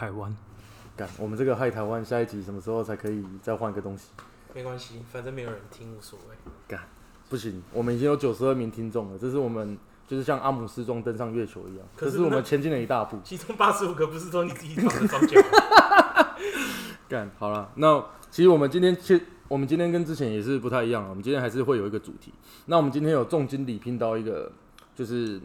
台湾，干，我们这个害台湾下一集什么时候才可以再换个东西？没关系，反正没有人听，无所谓。干，不行，我们已经有九十二名听众了，这是我们就是像阿姆斯壮登上月球一样，可是我们前进了一大步。其中八十五个不是说你自己绑的装脚，干，好了，那其实我们今天其我们今天跟之前也是不太一样啊，我们今天还是会有一个主题。那我们今天有重金礼聘到一个，就是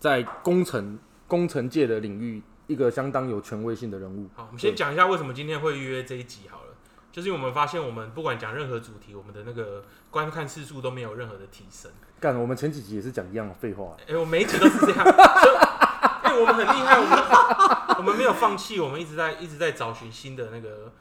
在工程工程界的领域一个相当有权威性的人物。好，我们先讲一下为什么今天会约这一集好了，就是因为我们发现我们不管讲任何主题，我们的那个观看次数都没有任何的提升。干，我们前几集也是讲一样的废话、哎、我每一集都是这样，我们很厉害，我们 我们没有放弃，我们一直在一直在找寻新的那个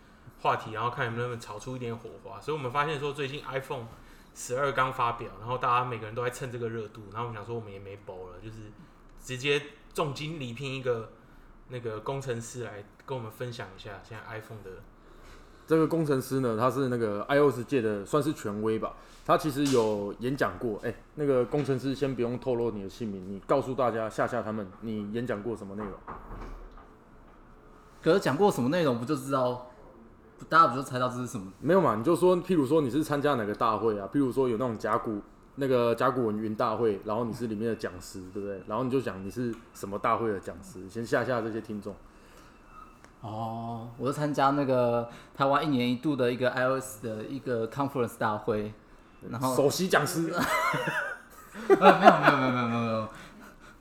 话题，然后看能不能炒出一点火花。所以我们发现说，最近 iPhone 十二刚发表，然后大家每个人都在蹭这个热度，然后我们想说我们也没包了，就是直接重金礼聘一个那个工程师来跟我们分享一下现在 iPhone 的。这个工程师呢，他是那个 iOS 界的算是权威吧。他其实有演讲过，哎、那个工程师先不用透露你的姓名，你告诉大家吓吓他们，你演讲过什么内容？可是讲过什么内容不就知道？大家不就猜到这是什么？没有嘛？你就说，譬如说你是参加哪个大会啊？譬如说有那种甲骨那个甲骨文云大会，然后你是里面的讲师，对不对？然后你就讲你是什么大会的讲师，先吓吓这些听众。哦，我是参加那个台湾一年一度的一个 iOS 的一个 conference 大会，然后首席讲师，呃没有没有没有没有没有没有，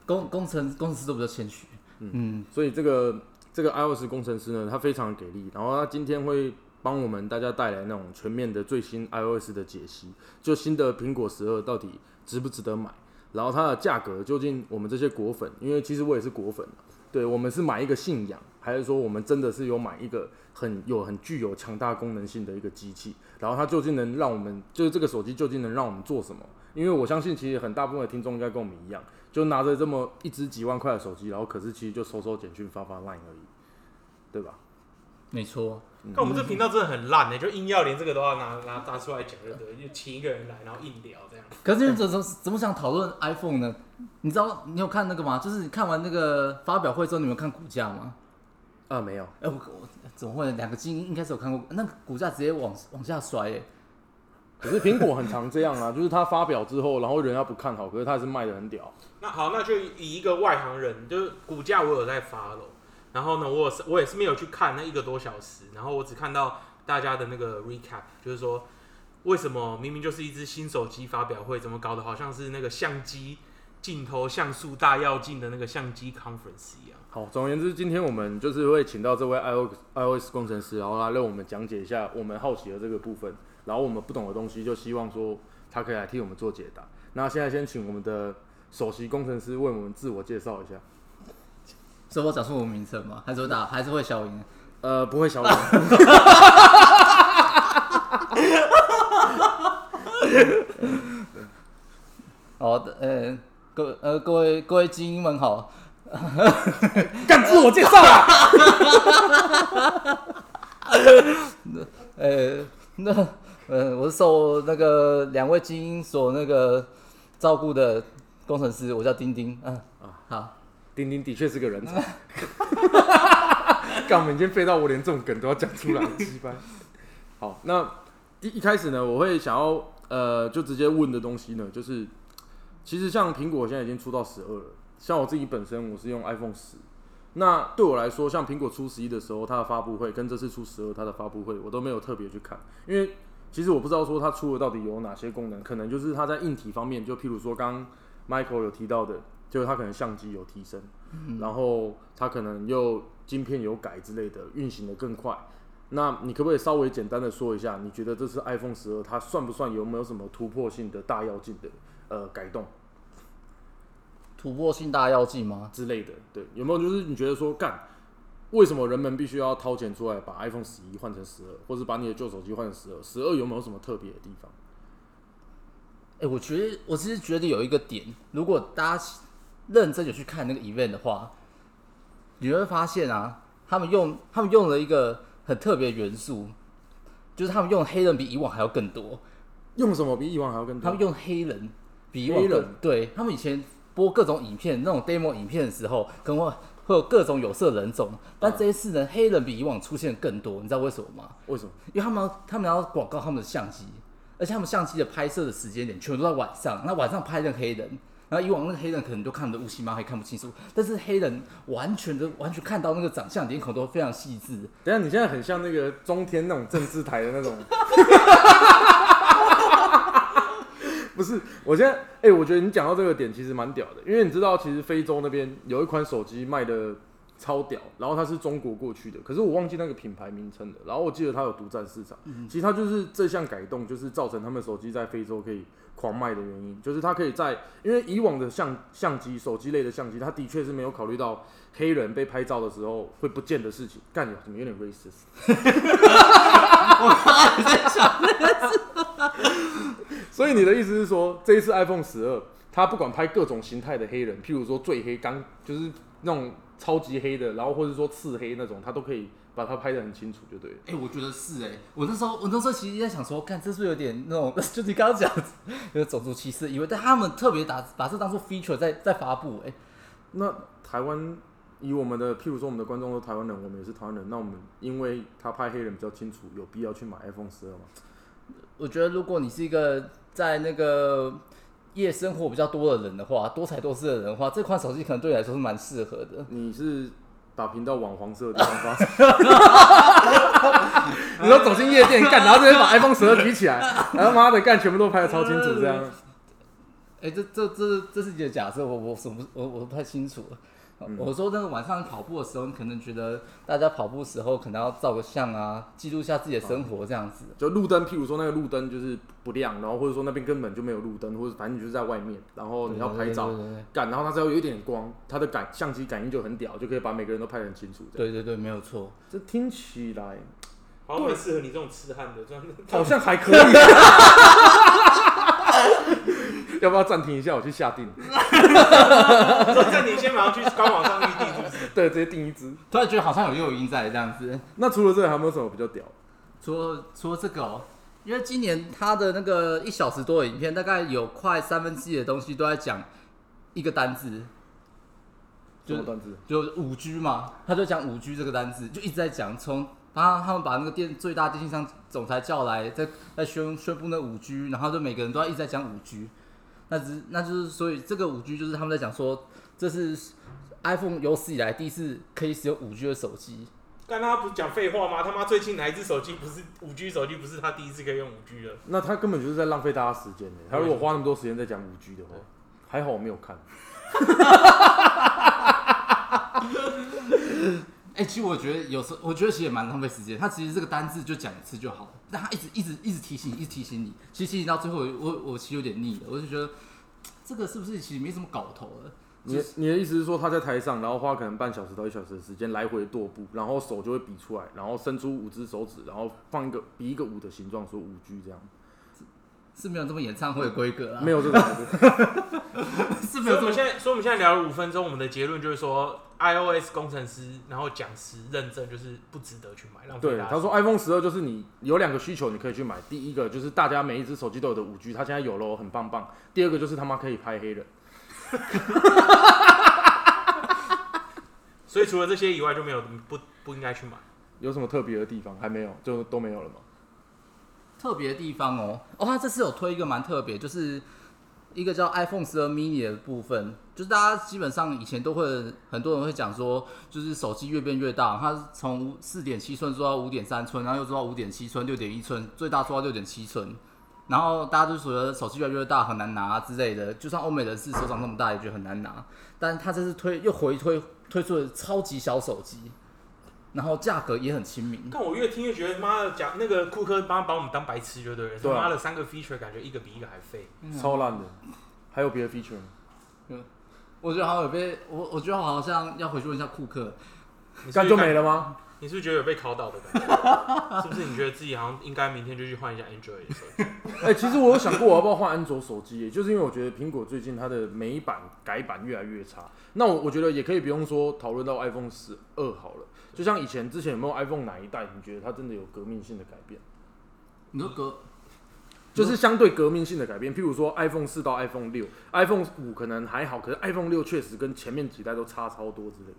工工程工程师都比较谦虚，嗯，所以这个这个 iOS 工程师呢，他非常给力，然后他今天会帮我们大家带来那种全面的最新 iOS 的解析，就新的苹果十二到底值不值得买，然后它的价格究竟我们这些果粉，因为其实我也是果粉对我们是买一个信仰，还是说我们真的是有买一个很有很具有强大功能性的一个机器，然后它究竟能让我们，就是这个手机究竟能让我们做什么？因为我相信其实很大部分的听众应该跟我们一样，就拿着这么一只几万块的手机，然后可是其实就收收简讯、发发 Line 而已，对吧？没错，但我们这频道真的很烂呢、就硬要连这个都要拿拿拿出来讲，对不对？就请一个人来，然后硬聊这样。可是怎怎怎么想讨论 iPhone 呢？你知道你有看那个吗？就是你看完那个发表会之后，你有看股价吗？啊，没有，哎、我我怎么会？两个精英应该是有看过，那个股价直接往往下摔耶、可是苹果很常这样啊，就是它发表之后，然后人家不看好，可是它还是卖的很屌。那好，那就以一个外行人，就是股价我有在发了，然后呢，我也是我也是没有去看那一个多小时，然后我只看到大家的那个 recap，就是说为什么明明就是一只新手机发表会，怎么搞得好像是那个相机镜头像素大要进的那个相机 conference 一样。好，总而言之，今天我们就是会请到这位 iOS iOS 工程师，然后来为我们讲解一下我们好奇的这个部分，然后我们不懂的东西，就希望说他可以来替我们做解答。那现在先请我们的首席工程师为我们自我介绍一下。所以我讲出我名称吗？还是会打，还是会消音？呃，不会小音，好的，呃，各呃各位各位精英们好，干自我介绍啊！呃，那呃我是受那个两位精英所那个照顾的工程师，我叫丁丁，嗯啊好，丁丁的确是个人才。干，我们已经废到我连这种梗都要讲出来，鸡掰。好，那一一开始呢，我会想要呃，就直接问的东西呢，就是其实像苹果现在已经出到十二了，像我自己本身我是用 iPhone 十，那对我来说，像苹果出十一的时候，它的发布会跟这次出十二它的发布会，我都没有特别去看，因为其实我不知道说它出了到底有哪些功能，可能就是它在硬体方面，就譬如说刚 Michael 有提到的，就是它可能相机有提升，然后它可能又晶片有改之类的，运行的更快。那你可不可以稍微简单的说一下，你觉得这次 iPhone 十二它算不算有没有什么突破性的大要进的呃改动突破性大要进吗？之类的？对，有没有就是你觉得说干，为什么人们必须要掏钱出来把 iPhone 十一换成十二，或者把你的旧手机换成十二？十二有没有什么特别的地方？哎、我觉得我其实觉得有一个点，如果大家认真有去看那个 event 的话，你会发现啊，他们用他们用了一个很特别的元素，就是他们用黑人比以往还要更多，用什么比以往还要更多？他们用黑人比以往对他们以前播各种影片那种 demo 影片的时候，可能会会有各种有色人种，但这一次呢，黑人比以往出现更多，你知道为什么吗？为什么？因为他们要他们要广告他们的相机，而且他们相机的拍摄的时间点全部都在晚上。那晚上拍那个黑人，然后以往那个黑人可能都看得乌漆嘛黑，看不清楚，但是黑人完全的完全看到那个长相，脸孔都非常细致。等下，你现在很像那个中天那种政治台的那种。不是，我现在，哎、我觉得你讲到这个点其实蛮屌的，因为你知道，其实非洲那边有一款手机卖的超屌，然后它是中国过去的，可是我忘记那个品牌名称了，然后我记得它有独占市场，其实它就是这项改动，就是造成他们手机在非洲可以狂卖的原因，就是它可以在，因为以往的相相机、手机类的相机，它的确是没有考虑到黑人被拍照的时候会不见的事情，干怎么有点 racist？所以你的意思是说，这一次 iPhone 十二，它不管拍各种形态的黑人，譬如说最黑、刚就是那种超级黑的，然后或者说刺黑那种，他都可以把它拍得很清楚，就对了。哎、我觉得是哎、我那时候我那时候其实在想说，看这是不是有点那种，就你刚刚讲有种族歧视，以为但他们特别打把这当做 feature 在在发布哎、那台湾以我们的，譬如说我们的观众都台湾人，我们也是台湾人，那我们因为他拍黑人比较清楚，有必要去买 iPhone 十二吗？我觉得如果你是一个在那个夜生活比较多的人的话，多才多姿的人的话，这款手机可能对你来说是蛮适合的。你是把频道往黄色的地方发？你说走进夜店干，然后直接把 iPhone 十二举起来，然后妈的干，全部都拍的超清楚，这样。哎、这这这这是你的假设，我我什么我我不太清楚。我说那个晚上跑步的时候，你可能觉得大家跑步时候可能要照个相啊，记录一下自己的生活这样子。就路灯，譬如说那个路灯就是不亮，然后或者说那边根本就没有路灯，或者反正你就是在外面，然后你要拍照对对对干，然后它只要有一点光，它的感相机感应就很屌，就可以把每个人都拍得很清楚。对对对，没有错。这听起来好像蛮适合你这种痴汉的，这样好像还可以。要不要暂停一下？我去下定。暂停先马上去官网上预定，是不是？对，直接订一只。突然觉得好像有诱因在这样子。那除了这个，还有没有什么比较屌？除了除了这个哦，因为今年他的那个一小时多的影片，大概有快三分之一的东西都在讲一个单字，就什么单字？就五 G 嘛，他就讲五 G 这个单字，就一直在讲，从他他们把那个电最大电信商总裁叫来，在在宣宣布那五 G，然后就每个人都要一直在讲五 G，那只那就是所以这个五 G 就是他们在讲说，这是 iPhone 有史以来第一次可以使用五 G 的手机。刚他不是讲废话吗？他妈最近哪一只手机不是五 G 手机？不是他第一次可以用五 G 的？那他根本就是在浪费大家时间呢。他如果花那么多时间在讲五 G 的话，还好我没有看。哎、其实我觉得有时候，我觉得其实也蛮浪费时间。他其实这个单字就讲一次就好了，但他一直一直一直提醒你，一直提醒你。其实提醒到最后，我我其实有点腻了，我就觉得这个是不是其实没什么搞头了？你你的意思是说他在台上，然后花可能半小时到一小时的时间来回踱步，然后手就会比出来，然后伸出五只手指，然后放一个比一个五的形状，说五 G 这样，是没有这么演唱会的规格啊，没有这种。是没有我们现在，所以我们现在聊了五分钟，我们的结论就是说，iOS 工程师然后讲师认证就是不值得去买，浪费对，大家他说 iPhone 十二就是你有两个需求，你可以去买。第一个就是大家每一只手机都有的五 G，它现在有了，很棒棒。第二个就是他妈可以拍黑人。所以除了这些以外就没有不不应该去买。有什么特别的地方？还没有，就都没有了吗？特别的地方哦。哦，他这次有推一个蛮特别，就是一个叫 iPhone 十二 mini 的部分，就是大家基本上以前都会很多人会讲说，就是手机越变越大，它从四点七寸做到五点三寸，然后又做到五点七寸、六点一寸，最大做到六点七寸。然后大家就觉得手机越来越大很难拿之类的，就算欧美人士手掌那么大也觉得很难拿。但是他这次推又回推推出了超级小手机，然后价格也很亲民。但我越听越觉得，妈的，讲那个库克把把我们当白痴就对了。妈的三个 feature 感觉一个比一个还废。超烂的。还有别的 feature 吗？我觉得好像有被我，我觉得好像要回去问一下库克。干就没了吗？你是不是觉得有被考倒的感觉？是不是你觉得自己好像应该明天就去换一下 Android 的手机？哎、其实我有想过我要不要换安卓手机也，就是因为我觉得苹果最近它的美版改版越来越差。那我我觉得也可以不用说讨论到 iPhone 十二好了，就像以前之前有没有 iPhone 哪一代，你觉得它真的有革命性的改变？你说哥，就是相对革命性的改变，譬如说 iPhone 四到 iPhone 六，iPhone 五可能还好，可是 iPhone 六确实跟前面几代都差超多之类的。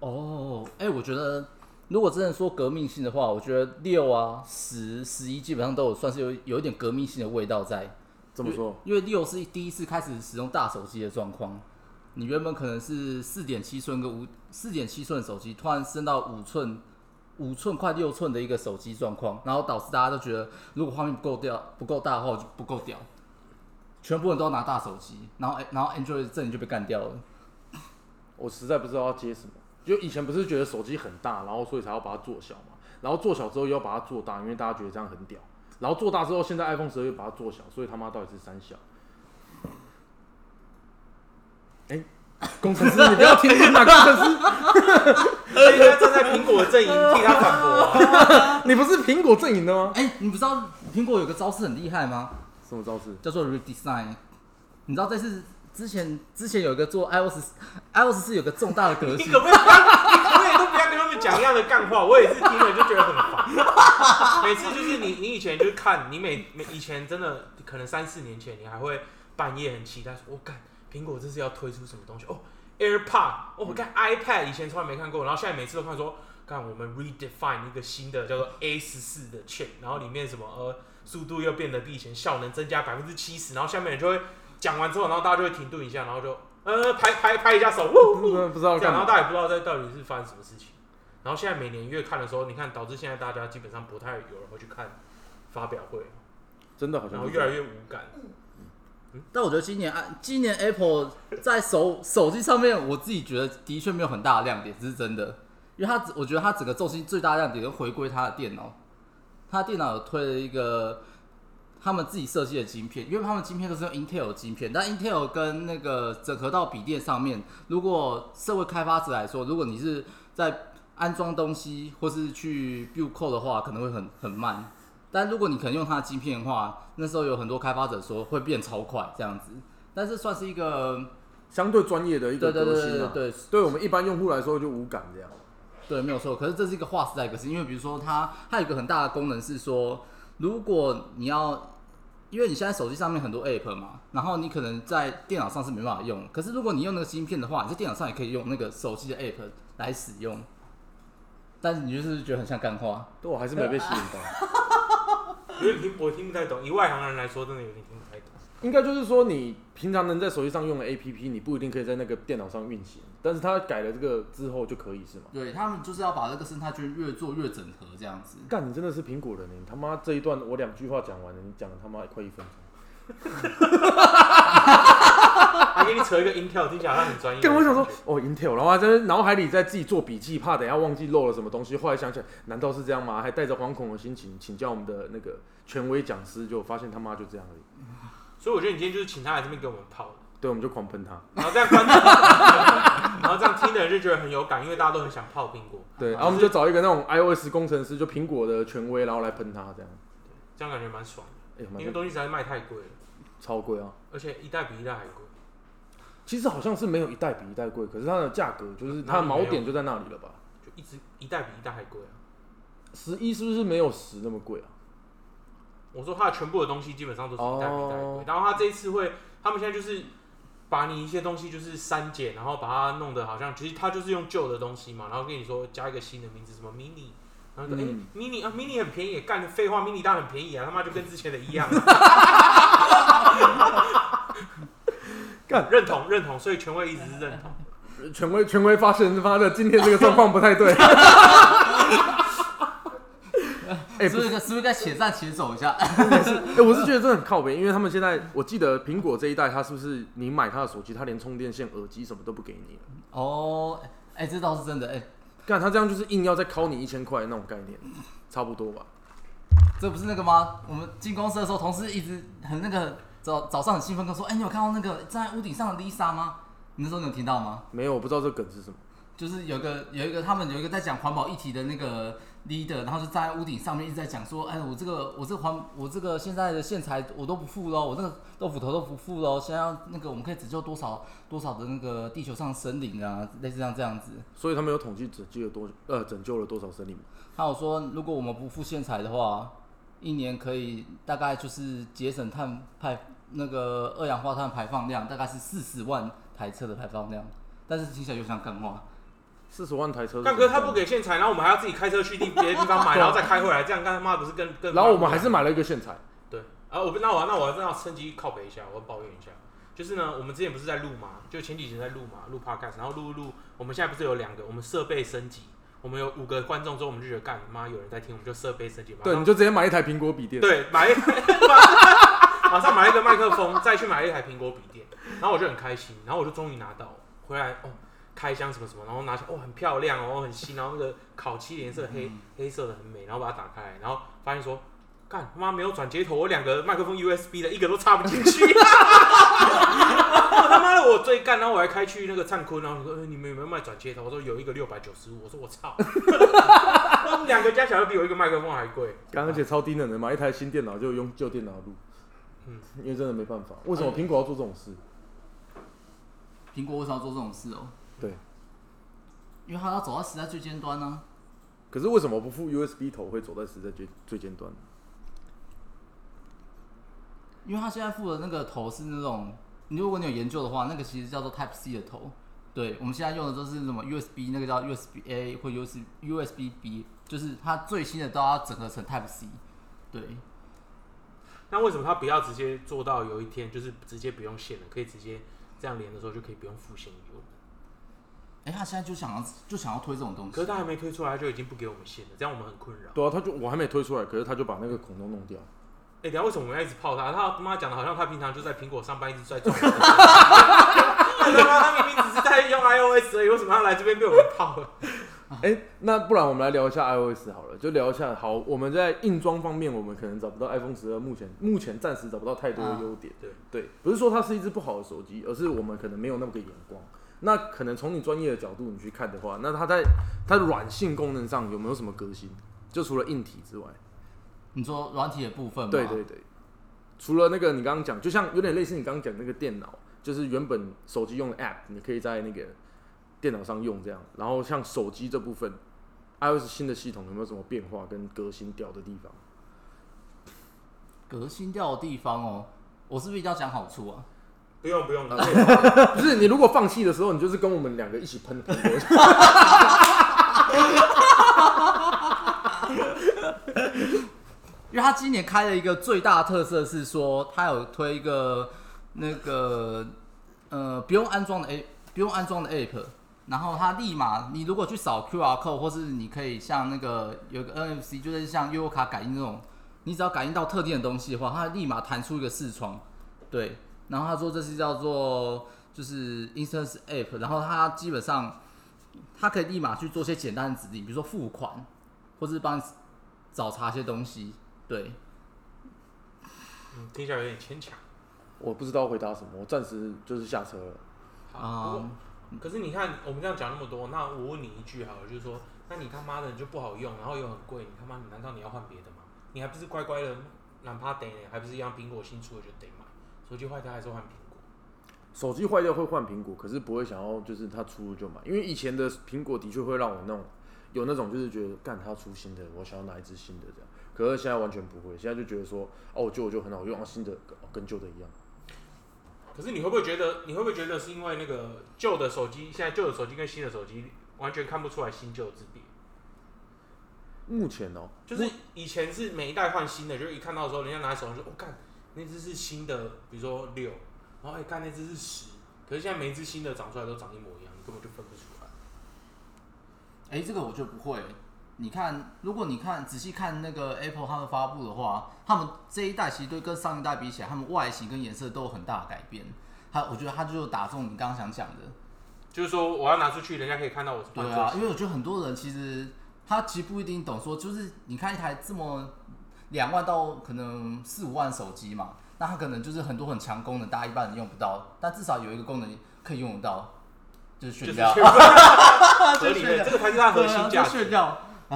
哦，哎、我觉得如果真的说革命性的话，我觉得六啊、十、十一基本上都有算是有有一点革命性的味道在。怎么说，因为六是第一次开始使用大手机的状况，你原本可能是四点七寸跟五四点七寸手机，突然升到五寸、五寸快六寸的一个手机状况，然后导致大家都觉得，如果画面不够掉、不够大的话，就不够屌，全部人都要拿大手机，然后然后 Android 阵营就被干掉了。我实在不知道要接什么。就以前不是觉得手机很大，然后所以才要把它做小嘛，然后做小之后又要把它做大，因为大家觉得这样很屌。然后做大之后，现在 iPhone 十二又把它做小，所以他妈到底是三小？哎、工程师，你不要听听啊，工程师，所以他站在苹果的阵营替他反驳、啊。你不是苹果阵营的吗？哎、你不知道苹果有个招式很厉害吗？什么招式？叫做 redesign。你知道这是之前之前有一个做 iOS iOS 是有个重大的革新你可，不可以不要，你可不可以都不要跟他们讲一样的干话？我也是听了就觉得很烦。每次就是你，你以前就是看，你每每以前真的可能三四年前，你还会半夜很期待说，我、干苹果这是要推出什么东西？哦，AirPod，哦，我看 iPad 以前从来没看过，然后现在每次都看说，看我们 redefine 一个新的叫做 A 十四的 chip，然后里面什么呃速度又变得比以前效能增加百分之七十，然后下面人就会讲完之后，然后大家就会停顿一下，然后就呃拍拍拍一下手，呜不知不知道这样，然后？大家也不知道在到底是发生什么事情。然后现在每年越看的时候，你看导致现在大家基本上不太有人会去看发表会，真的好然后越来越无感。但我觉得今年，今年 Apple 在手手机上面，我自己觉得的确没有很大的亮点，这是真的。因为它，我觉得它整个重心最大的亮点就回归它的电脑，它电脑有推了一个他们自己设计的晶片，因为他们晶片都是用 Intel 的晶片，但 Intel 跟那个整合到笔电上面，如果社会开发者来说，如果你是在安装东西或是去 build code 的话，可能会很很慢。但如果你可能用它的晶片的话，那时候有很多开发者说会变超快这样子。但是算是一个相对专业的一个对对对革新啊。对对对我们一般用户来说就无感这样。对，没有错。可是这是一个划时代革新，因为比如说它它有一个很大的功能是说，如果你要，因为你现在手机上面很多 app 嘛，然后你可能在电脑上是没办法用，可是如果你用那个芯片的话，你在电脑上也可以用那个手机的 app 来使用。但是你就是觉得很像干花，对我还是没被吸引到。因为听我听不太懂，以外行人来说，真的有点听不太懂。应该就是说，你平常能在手机上用的 APP，你不一定可以在那个电脑上运行，但是它改了这个之后就可以是吗？对他们就是要把这个生态圈越做越整合这样子。干，你真的是苹果人欸你他妈这一段我两句话讲完了，你讲了他妈快一分钟。还给你扯一个 Intel，听起来好像很专业。干，我想说，哦，Intel，然后还在脑海里在自己做笔记，怕等下忘记漏了什么东西。后来想起来，难道是这样吗？还带着惶恐的心情请教我们的那个权威讲师，就发现他妈就这样而已。所以我觉得你今天就是请他来这边给我们泡的，对，我们就狂喷他。然后这样观众，然后这样听的人就觉得很有感，因为大家都很想泡苹果，对，然后我们就找一个那种 iOS 工程师，就苹果的权威，然后来喷他这样。这样感觉蛮爽的。哎、蛮因为东西实在是卖太贵了，超贵啊！而且一代比一代还贵。其实好像是没有一代比一代贵，可是它的价格就是它的锚点就在那里了吧？就一直一代比一代还贵啊！十一是不是没有十那么贵啊？我说它的全部的东西基本上都是一代比一代贵，哦然后它这一次会，他们现在就是把你一些东西就是删减，然后把它弄得好像其实它就是用旧的东西嘛，然后跟你说加一个新的名字，什么 mini，然后说哎、嗯 mini 啊 mini 很便宜，干废话 mini 当然很便宜啊，他妈就跟之前的一样。干认同认同，所以权威一直是认同。权威权威发现他的今天这个状况不太对。是，不是是不是该且战且走一下？哎、我是觉得真的很靠北，因为他们现在我记得苹果这一代，它是不是你买它的手机，它连充电线、耳机什么都不给你了？哦，哎、这倒是真的。哎、干他这样就是硬要再敲你一千块那种概念，差不多吧？这不是那个吗？我们进公司的时候，同事一直很那个早早上很兴奋跟我说：“哎、你有看到那个站在屋顶上的 Lisa 吗？”你那时候你有听到吗？没有，我不知道这梗是什么。就是有一个有一个他们有一个在讲环保议题的那个 leader，然后就站在屋顶上面一直在讲说，哎，我这个我这个环我这个现在的线材我都不付喽，我这个豆腐头都不付喽，现在要那个我们可以拯救多少多少的那个地球上的森林啊，类似像这样子。所以他们有统计拯救了多呃拯救了多少森林吗？还有说，如果我们不付线材的话，一年可以大概就是节省碳排那个二氧化碳排放量，大概是四十万台车的排放量，但是听起来就像干话。四十万台车干哥他不给线材，然后我们还要自己开车去地别的地方买，然后再开回来，这样干他妈不是更更？然后我们还是买了一个线材，对啊，我不那我那我真的要趁机靠北一下，我要抱怨一下，就是呢，我们之前不是在录嘛，就前几集在录嘛，录 podcast，然后录录录，我们现在不是有两个，我们设备升级，我们有五个观众之后，我们就觉得干妈有人在听，我们就设备升级嘛，对，你就直接买一台苹果笔电。，对，买一 马上买了一个麦克风，再去买了一台苹果笔电，然后我就很开心，然后我就终于拿到回来哦，开箱什么什么，然后拿起来哦很漂亮哦很新，然后那个烤漆的颜色黑、黑色的很美，然后把它打开，然后发现说。干他妈没有转接头，我两个麦克风 USB 的一个都插不进去。我他妈的我最干，然后我还开去那个灿坤，然后说、呃你们有没有卖转接头？我说有一个六百九十五，我说我操，两个加起来都比我一个麦克风还贵。刚而且超低能的，买一台新电脑就用旧电脑录。嗯因为真的没办法，为什么苹果要做这种事？苹果为什么要做这种事哦、对，因为它要走到时代最尖端呢、可是为什么不付 USB 头会走在时代最最尖端？因为它现在附的那个头是那种，你如果你有研究的话，那个其实叫做 Type C 的头。对，我们现在用的都是什么 USB，那个叫 USB A 或 USB USB B，就是它最新的都要整合成 Type C。对，那为什么他不要直接做到有一天就是直接不用线了，可以直接这样连的时候就可以不用付线给我们？哎、他现在就想要就想要推这种东西。可是他还没推出来，他就已经不给我们线了，这样我们很困扰。对啊，他就我还没推出来，可是他就把那个孔都弄掉。哎、等下为什么我们要一直泡他？他他妈讲的好像他平常就在苹果上班，一直在赚钱。他妈他明明只是在用 iOS 而已，为什么要来这边被我们泡了？哎、那不然我们来聊一下 iOS 好了，就聊一下。好，我们在硬装方面，我们可能找不到 iPhone 十二，目前目前暂时找不到太多的优点。对对，不是说它是一只不好的手机，而是我们可能没有那么个眼光。那可能从你专业的角度你去看的话，那它在它的软性功能上有没有什么革新？就除了硬体之外，你说软体的部分吗？对对对，除了那个你刚刚讲，就像有点类似你刚刚讲那个电脑，就是原本手机用的 App，你可以在那个电脑上用这样。然后像手机这部分，iOS 新的系统有没有什么变化跟革新掉的地方？革新掉的地方哦、我是不是一定要讲好处啊？不用不用，你可以泡不是你如果放弃的时候，你就是跟我们两个一起喷苹果。因为他今年开了一个最大的特色是说，他有推一个那个呃不用安装的 A 不用安装的 App，然后它立马你如果去扫 QR code，或是你可以像那个有个 NFC，就是像悠游卡感应那种，你只要感应到特定的东西的话，它立马弹出一个视窗，对，然后他说这是叫做就是 Instant App，然后它基本上它可以立马去做些简单的指令，比如说付款，或是帮你找查一些东西，对。嗯听起来有点牵强。我不知道回答什么，我暂时就是下车了。啊、可是你看，我们这样讲那么多，那我问你一句好了，就是说，那你他妈的就不好用，然后又很贵，你他妈你难道你要换别的吗？你还不是乖乖的，哪怕得，还不是一样苹果新出的就得买，手机坏掉还是换苹果。手机坏掉会换苹果，可是不会想要就是它出了就买，因为以前的苹果的确会让我那种有那种就是觉得干它出新的，我想要拿一只新的这样。可是现在完全不会，现在就觉得说哦旧的就很好用，啊新的跟旧的一样。可是你会不会觉得，你会不会觉得是因为那个旧的手机，现在旧的手机跟新的手机完全看不出来新旧之别？目前哦、就是以前是每一代换新的，就是一看到的时候，人家拿在手上就，我、看那只是新的，比如说六，然后哎看、那只是十，可是现在每一只新的长出来都长一模一样，你根本就分不出来。哎、这个我就不会。你看，如果你看仔细看那个 Apple 他们发布的话，他们这一代其实对跟上一代比起来，他们外形跟颜色都有很大的改变。他，我觉得他就打中你刚刚想讲的，就是说我要拿出去，人家可以看到我是换对啊，因为我觉得很多人其实他其实不一定懂说，就是你看一台这么两万到可能四五万手机嘛，那它可能就是很多很强功能，大家一般人用不到，但至少有一个功能可以用得到，就是就是炫耀，合理的，这个才是它核心价值。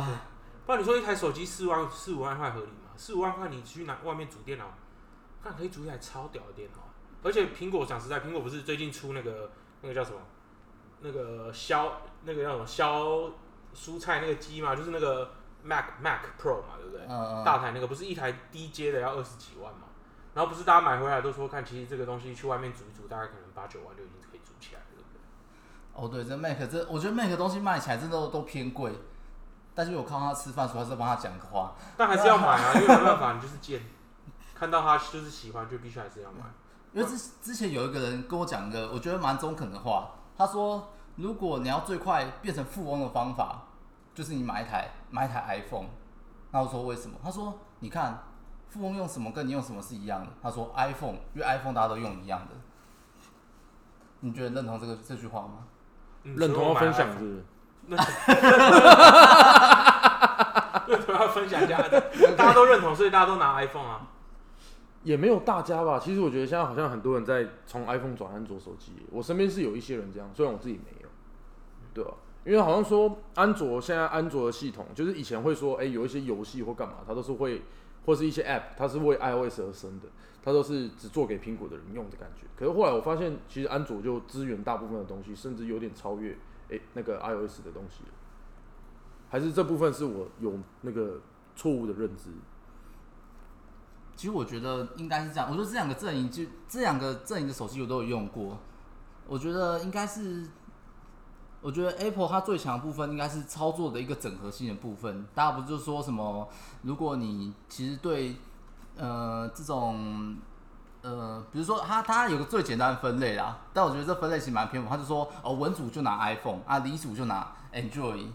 炫耀。不然你说一台手机四万四五万块合理吗？四五万块你去拿外面组电脑，看可以组一台超屌的电脑。而且苹果讲实在，苹果不是最近出那个那个叫什么？那个削那个叫什么削蔬菜那个机嘛，就是那个 Mac Mac Pro 嘛，对不对？嗯嗯，大台那个不是一台低阶的要二十几万嘛？然后不是大家买回来都说看，其实这个东西去外面煮一煮，大概可能八九万就已经可以煮起来了，对不对？哦对，这 Mac 这我觉得 Mac 东西卖起来真的都都偏贵，但是我看到他吃饭，所以还是帮他讲个话。但还是要买啊，因为没办法，你就是贱，看到他就是喜欢，就必须还是要买。因为之之前有一个人跟我讲一个我觉得蛮中肯的话，他说如果你要最快变成富翁的方法，就是你买一台买一台 iPhone。那我说为什么？他说你看富翁用什么跟你用什么是一样的。他说 iPhone，因为 iPhone 大家都用一样的。你觉得认同这个这句话吗？嗯认同要分享是不是？认同 要分享一下，大家都认同，所以大家都拿 iPhone 啊。也没有大家吧。其实我觉得现在好像很多人在从 iPhone 转安卓手机，我身边是有一些人这样，虽然我自己没有，对吧、因为好像说安卓现在安卓的系统，就是以前会说，哎、有一些游戏或干嘛，它都是会，或是一些 App，它是为 iOS 而生的，它都是只做给苹果的人用的感觉。可是后来我发现，其实安卓就支援大部分的东西，甚至有点超越哎、那个 iOS 的东西。还是这部分是我有那个错误的认知。其实我觉得应该是这样。我觉得这两个阵营就这两个阵营的手机我都有用过，我觉得应该是，我觉得 Apple 它最强的部分应该是操作的一个整合性的部分。大家不就说什么，如果你其实对呃这种，比如说他他有个最简单的分类啦，但我觉得这分类其实蛮偏颇。他就说哦，文组就拿 iPhone 啊，理组就拿 Android。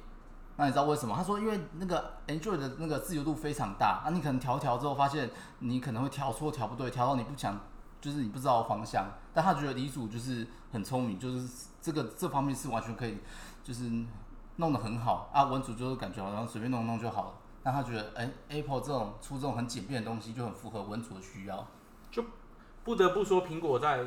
那你知道为什么？他说，因为那个 Android 的那个自由度非常大，啊，你可能调调之后，发现你可能会调错、调不对，调到你不想，就是你不知道方向。但他觉得李组就是很聪明，就是这个这方面是完全可以，就是弄得很好啊。文组就是感觉好像随便弄弄就好了。那他觉得，哎、a p p l e 这种出这种很简便的东西，就很符合文组的需要。就不得不说，苹果在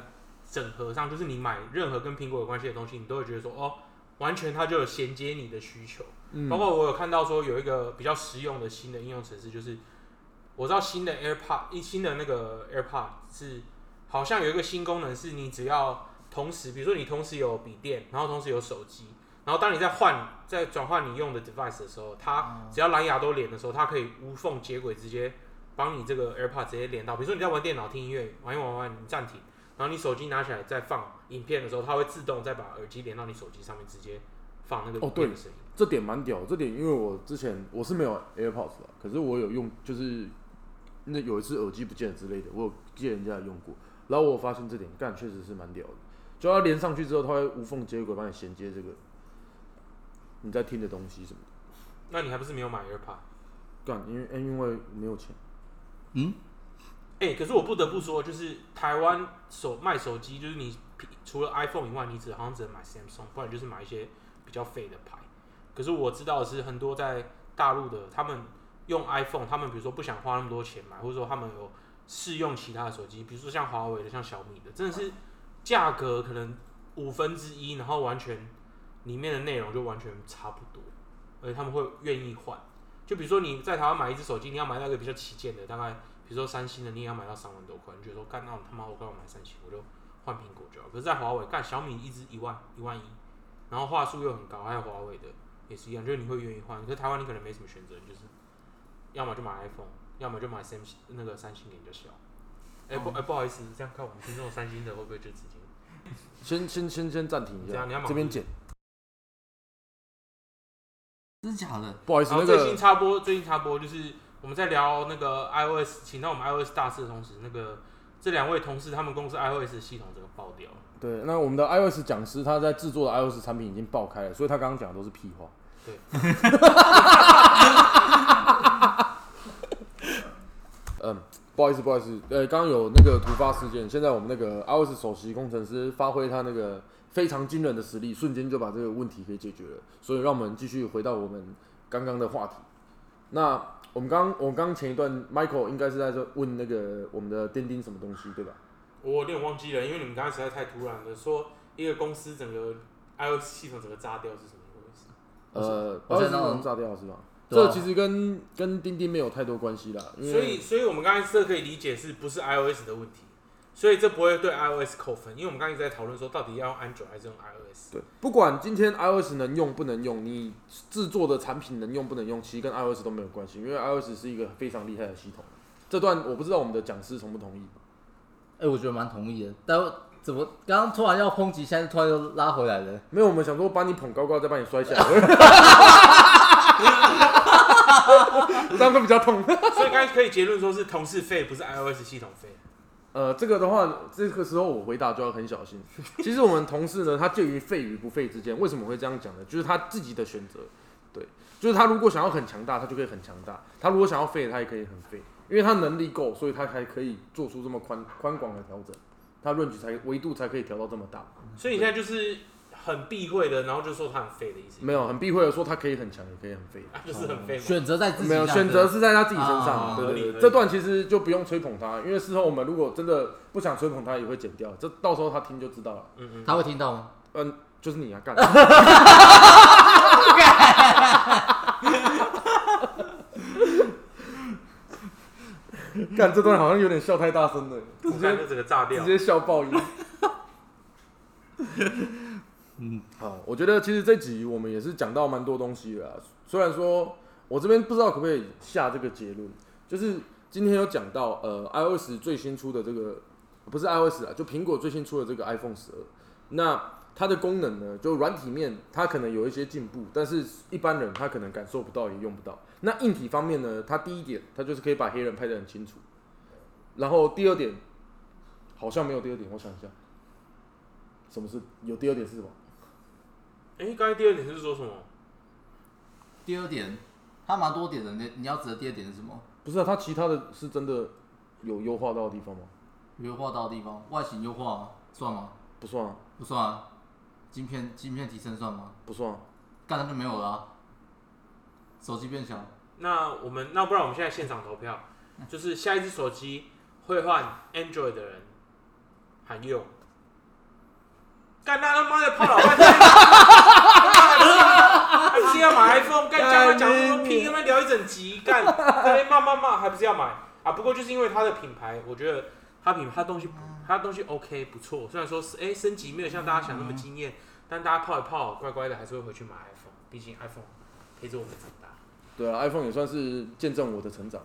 整合上，就是你买任何跟苹果有关系的东西，你都会觉得说，哦，完全它就有衔接你的需求。嗯包括我有看到说有一个比较实用的新的应用程式，就是我知道新的 AirPod 一新的那个 AirPod 是好像有一个新功能，是你只要同时，比如说你同时有笔电，然后同时有手机，然后当你在换在转换你用的 device 的时候，它只要蓝牙都连的时候，它可以无缝接轨，直接帮你这个 AirPod 直接连到。比如说你在玩电脑听音乐，玩一玩玩，你暂停，然后你手机拿起来再放影片的时候，它会自动再把耳机连到你手机上面，直接放那个哦影片的声音。这点蛮屌，这点因为我之前我是没有 AirPods 的，可是我有用，就是那有一次耳机不见了之类的，我有借人家用过，然后我发现这点，干确实是蛮屌的，就要连上去之后，它会无缝接轨帮你衔接这个你在听的东西什么的，那你还不是没有买 AirPod？干，因为因为没有钱，嗯，哎、可是我不得不说，就是台湾手卖手机，就是你除了 iPhone 以外，你只好像只能买 Samsung，不然就是买一些比较废的牌。可是我知道的是，很多在大陆的，他们用 iPhone，他们比如说不想花那么多钱买，或者说他们有试用其他的手机，比如说像华为的、像小米的，真的是价格可能五分之一，然后完全里面的内容就完全差不多，而且他们会愿意换。就比如说你在台湾买一只手机，你要买那个比较旗舰的，大概比如说三星的，你也要买到三万多块，你觉得说干那我他妈我干嘛买三星，我就换苹果就好。可是，在华为干小米一只一万一万一，然后话术又很高，还有华为的也是一样，就是你会愿意换。可是台湾你可能没什么选择，你就是要么就买 iPhone，要么就买三星那个三星的比较小。哎、不哎、不好意思，这样看我们听众三星的会不会就直接？先先先先暂停一下你要，忙这边剪，真的假的？不好意思，那后最近个插播，最近插播就是我们在聊那个 iOS，请到我们 iOS 大师的同时，那个这两位同事他们公司 iOS 系统整个爆掉了。对，那我们的 iOS 讲师他在制作的 iOS 产品已经爆开了，所以他刚刚讲的都是屁话。对，嗯，不好意思，不好意思，呃，刚刚有那个突发事件，现在我们那个 iOS 首席工程师发挥他那个非常惊人的实力，瞬间就把这个问题给解决了。所以让我们继续回到我们刚刚的话题。那我们刚我们刚前一段，Michael 应该是在这问那个我们的钉钉什么东西，对吧？我有点忘记了，因为你们刚才实在太突然了，说一个公司整个 iOS 系统整个炸掉是什么意思？呃？，iOS 系统炸掉是吧？这其实跟跟钉钉没有太多关系啦，所以，所以我们刚才这可以理解是不是 iOS 的问题？所以这不会对 iOS 扣分，因为我们刚才一直在讨论说到底要用 Android 还是用 iOS。对，不管今天 iOS 能用不能用，你制作的产品能用不能用，其实跟 iOS 都没有关系，因为 iOS 是一个非常厉害的系统。这段我不知道我们的讲师同不同意。哎、我觉得蛮同意的，但怎么刚刚突然要抨击，现在突然又拉回来了？没有，我们想说把你捧高高，再把你摔下来，这样会比较痛。所以刚才可以结论说是同事费，不是 iOS 系统费。呃，这个的话，这个时候我回答就要很小心。其实我们同事呢，他介于废与不废之间。为什么会这样讲呢？就是他自己的选择。对，就是他如果想要很强大，他就可以很强大；他如果想要废，他也可以很废，因为他能力够，所以他才可以做出这么宽宽广的调整，他论据才维度才可以调到这么大。所以你现在就是很避讳的，然后就说他很废的意思。没有很避讳的说他可以很强，也可以很废。啊，就是很废嘛。选择在自己没有上选择是在他自己身上，啊对对对，合理合理这段其实就不用吹捧他，因为事后我们如果真的不想吹捧他，也会剪掉，这到时候他听就知道了。嗯嗯。他会听到吗？嗯，就是你啊，干。干这段好像有点笑太大声了，直接整个炸掉直。接笑爆音。嗯，好，我觉得其实这集我们也是讲到蛮多东西的啦。虽然说我这边不知道可不可以下这个结论，就是今天有讲到呃 iOS 最新出的这个不是 iOS 啊，就苹果最新出的这个 iPhone 十二，那它的功能呢，就软体面它可能有一些进步，但是一般人他可能感受不到也用不到。那硬体方面呢，它第一点它就是可以把黑人拍得很清楚，然后第二点好像没有第二点，我想一下，什么是有第二点是什么？哎，刚才第二点是说什么？第二点，它蛮多点的，你你要指的第二点是什么？不是啊，它其他的是真的有优化到的地方吗？优化到的地方，外形优化算吗？不算啊，不算啊。晶片晶片提升算吗？不算啊。干那就没有了、啊。手机变小，那我们那不然我们现在现场投票，就是下一只手机会换 Android 的人喊用。干他他妈的泡老半天，还不是要买 iPhone？干讲他讲那么屁，他妈聊一整集，干在那边骂骂骂，还不是要买啊？不过就是因为它的品牌，我觉得它品它东西它东西 OK 不错，虽然说是哎、升级没有像大家想那么惊艳，但大家泡一泡乖乖的还是会回去买 iPhone，毕竟 iPhone 陪着我们长大。对啊，iPhone 也算是见证我的成长，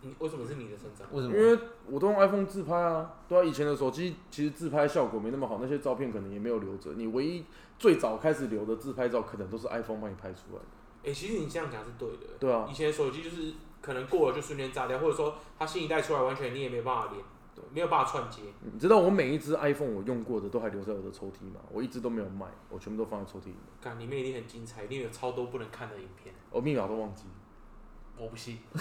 你为什么是你的成长？为什么？因为我都用 iPhone 自拍啊。对啊，以前的手机其实自拍效果没那么好，那些照片可能也没有留着。你唯一最早开始留的自拍照，可能都是 iPhone 帮你拍出来的。哎、其实你这样讲是对的。对啊，以前的手机就是可能过了就瞬间炸掉，或者说它新一代出来完全你也没办法连，没有办法串接。你知道我每一只 iPhone 我用过的都还留在我的抽屉吗？我一直都没有卖，我全部都放在抽屉里面，看里面一定很精彩，一定有超多不能看的影片。我密码都忘记。我不信。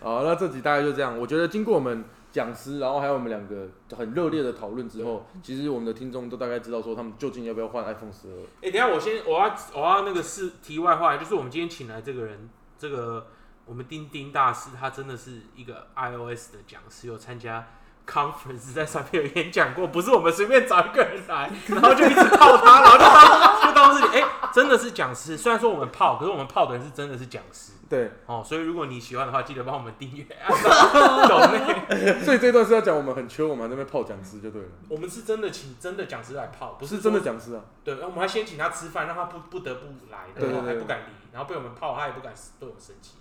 好，那这集大概就这样。我觉得经过我们讲师，然后还有我们两个很热烈的讨论之后，其实我们的听众都大概知道说他们究竟要不要换 iPhone 十二。哎、等一下我先我要我要那个是题外话，就是我们今天请来这个人，这个我们钉钉大师，他真的是一个 iOS 的讲师，有参加 conference 在上面有演讲过，不是我们随便找一个人来，然后就一直泡他，然后就当就当是哎、真的是讲师。虽然说我们泡，可是我们泡的人是真的是讲师。对，哦，所以如果你喜欢的话，记得帮我们订阅、按赞、抖内。所以这段是要讲我们很缺，我们在那边泡讲师就对了，我们是真的请真的讲师来泡，不不是真的讲师啊。对，我们还先请他吃饭，让他不不得不来，然后还不敢离，然后被我们泡，他也不敢对我们生气。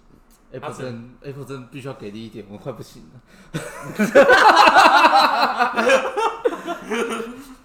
Apple 真 Apple 真必须要给力一点，我快不行了。